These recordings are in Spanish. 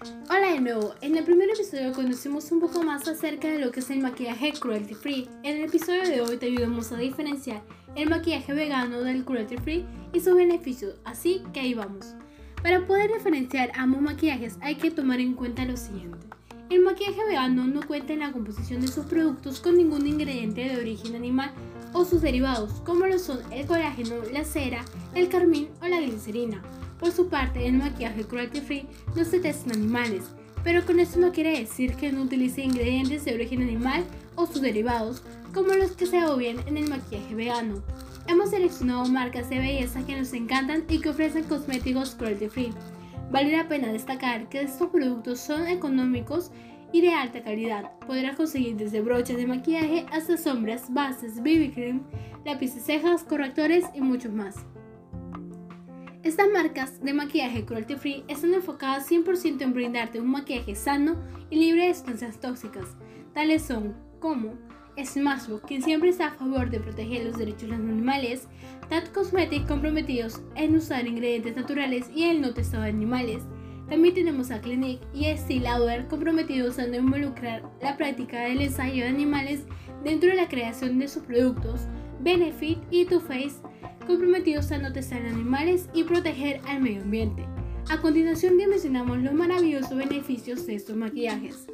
de nuevo. En el primer episodio conocimos un poco más acerca de lo que es el maquillaje cruelty free. En el episodio de hoy te ayudamos a diferenciar el maquillaje vegano del cruelty free y sus beneficios, así que ahí vamos. Para poder diferenciar ambos maquillajes hay que tomar en cuenta lo siguiente. El maquillaje vegano no cuenta en la composición de sus productos con ningún ingrediente de origen animal o sus derivados, como lo son el colágeno, la cera, el carmín o la glicerina. Por su parte, el maquillaje cruelty free no se testa en animales, pero con esto no quiere decir que no utilice ingredientes de origen animal o sus derivados, como los que se obvian en el maquillaje vegano. Hemos seleccionado marcas de belleza que nos encantan y que ofrecen cosméticos cruelty free. Vale la pena destacar que estos productos son económicos y de alta calidad. Podrás conseguir desde brochas de maquillaje hasta sombras, bases, BB cream, lápices cejas, correctores y muchos más. Estas marcas de maquillaje cruelty free están enfocadas 100% en brindarte un maquillaje sano y libre de sustancias tóxicas, tales son como Smashbox, quien siempre está a favor de proteger los derechos de los animales, Tat Cosmetics comprometidos en usar ingredientes naturales y el no testado de animales. También tenemos a Clinique y Steel comprometidos en involucrar la práctica del ensayo de animales dentro de la creación de sus productos. Benefit y Too Faced comprometidos a no testar animales y proteger al medio ambiente. A continuación dimensionamos los maravillosos beneficios de estos maquillajes.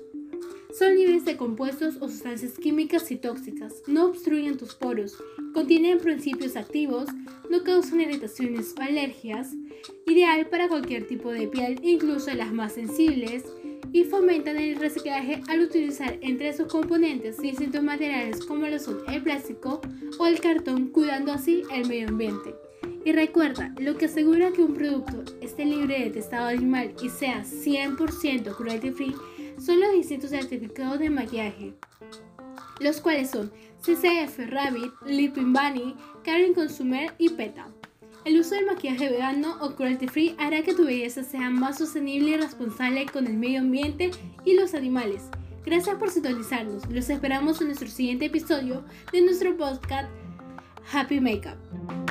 Son libres de compuestos o sustancias químicas y tóxicas, no obstruyen tus poros, contienen principios activos, no causan irritaciones o alergias, ideal para cualquier tipo de piel, incluso las más sensibles, y fomentan el reciclaje al utilizar entre sus componentes distintos materiales como lo son el plástico o el cartón, cuidando así el medio ambiente. Y recuerda, lo que asegura que un producto esté libre de testado animal y sea 100% cruelty free son los distintos certificados de maquillaje, los cuales son CCF Rabbit, Lipin Bunny, Karen Consumer y PETA. El uso del maquillaje vegano o cruelty free hará que tu belleza sea más sostenible y responsable con el medio ambiente y los animales. Gracias por sintonizarnos. Los esperamos en nuestro siguiente episodio de nuestro podcast Happy Makeup.